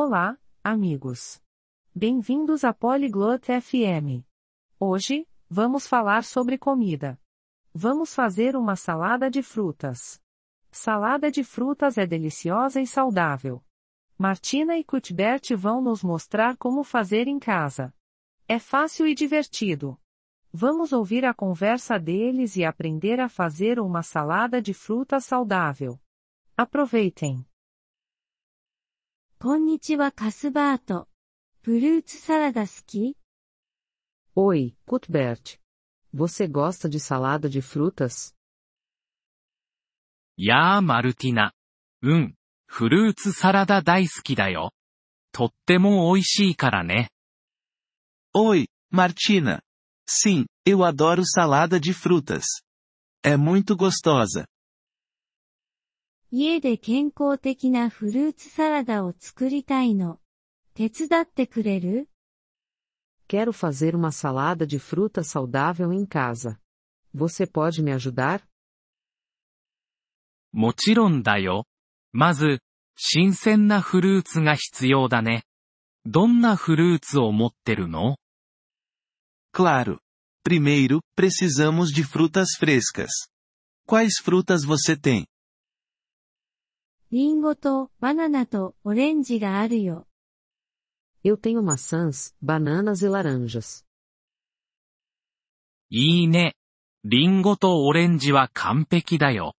Olá, amigos. Bem-vindos a Polyglot FM. Hoje, vamos falar sobre comida. Vamos fazer uma salada de frutas. Salada de frutas é deliciosa e saudável. Martina e Cuthbert vão nos mostrar como fazer em casa. É fácil e divertido. Vamos ouvir a conversa deles e aprender a fazer uma salada de frutas saudável. Aproveitem! こんにちはカスバート。フルーツサラダ好き Oi, Cuthbert. Você gosta de salada de frutas? やあマルティナ。うん、フルーツサラダ大好きだよ。とっても美味しいからね。Oi, Martina. Sim, eu adoro salada de frutas. É muito gostosa. 家で健康的なフルーツサラダを作りたいの。手伝ってくれる Quero fazer uma salada de fruta saudável em casa. Você pode me ajudar? もちろんだよ。まず、新鮮なフルーツが必要だね。どんなフルーツを持ってるの Claro. Primeiro, precisamos de frutas frescas. Quais frutas você tem? リンゴとバナナとオレンジがあるよ。 Eu tenho maçãs, bananas e laranjas. いいね。リンゴとオレンジは完璧だよ。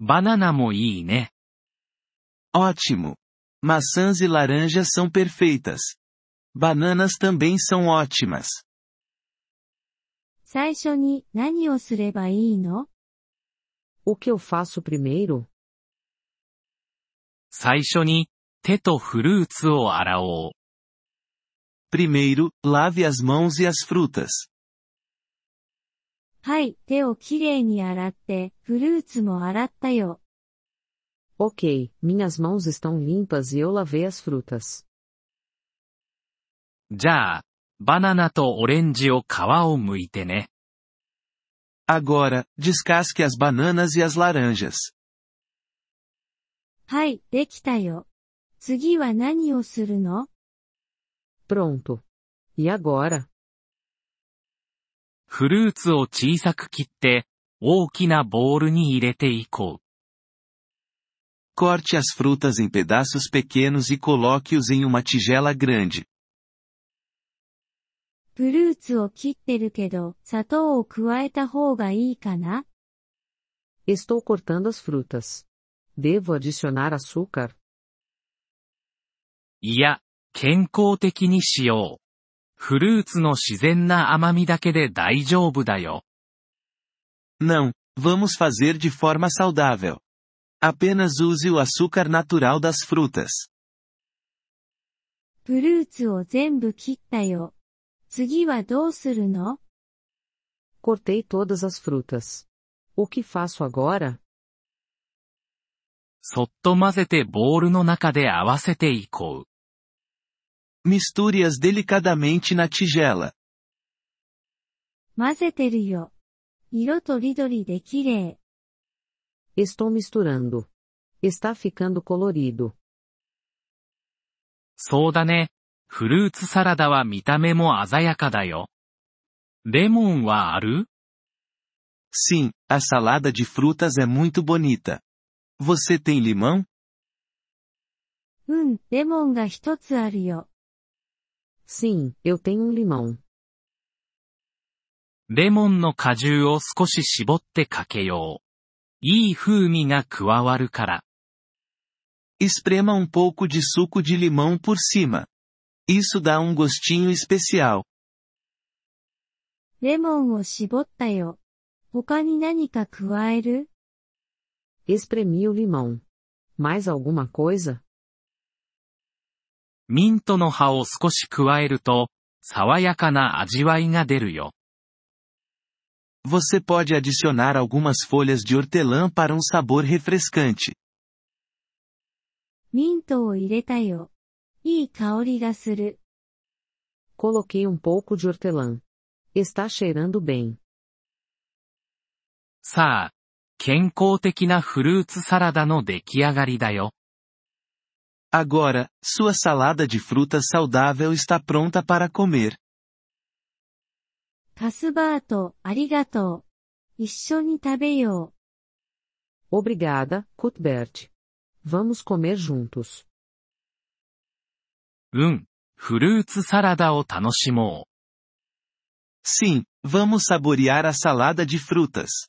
バナナもいいね。 Ótimo. Maçãs e laranjas são perfeitas. Bananas também são ótimas. 最初に何をすればいいの O que eu faço primeiro? 最初に、手とフルーツを洗おう。 Primeiro, lave as mãos e as frutas. はい、手をきれいに洗って、フルーツも洗ったよ。 Ok, minhas mãos estão limpas e eu lavei as frutas. じゃあ、バナナとオレンジを皮を剥いてね。 Agora, descasque as bananas e as laranjas. はい、できたよ。次は何をするの Pronto. E agora? フルーツを小さく切って、大きなボウルに入れていこう。Corte as frutas em pedaços pequenos e coloque-os em uma tigela grande. フルーツを切ってるけど、砂糖を加えた方がいいかな Estou cortando as frutas. Devo adicionar açúcar? いや、健康的にしよう。フルーツの自然な甘みだけで大丈夫だよ。 Não, vamos fazer de forma saudável. Apenas use o açúcar natural das frutas. フルーツを全部切ったよ。次はどうするの Cortei todas as frutas. O que faço agora? そっと混ぜてボウルの中で合わせていこう。 Misture-as delicadamente na tigela. 混ぜてるよ。色とりどりで綺麗。 Estou misturando. Está ficando colorido. そうだね。フルーツサラダは見た目も鮮やかだよ。レモンはある Sim, a salada de frutas é muito bonita. Você tem limão? うん、レモンが一つあるよ。 Sim, eu tenho um limão. レモンの果汁を少し絞ってかけよう。いい風味が加わるから。 Esprema um pouco de suco de limão por cima. Isso dá um gostinho especial. レモンを絞ったよ。他に何か加える Espremi o limão. Mais alguma coisa? ミントの葉を少し加えると、爽やかな味わいが出るよ。 Você pode adicionar algumas folhas de hortelã para um sabor refrescante. ミントを入れたよ。いい香りがする。 Coloquei um pouco de hortelã. Está cheirando bem. さあ、 健康的なフルーツサラダの出来上がりだよ。 Agora, sua salada de frutas saudável está pronta para comer. カスバート、ありがとう。一緒に食べよ Obrigada, Cuthbert. Vamos comer juntos. うん。フルーツサラダを楽しも Sim, vamos saborear a salada de frutas.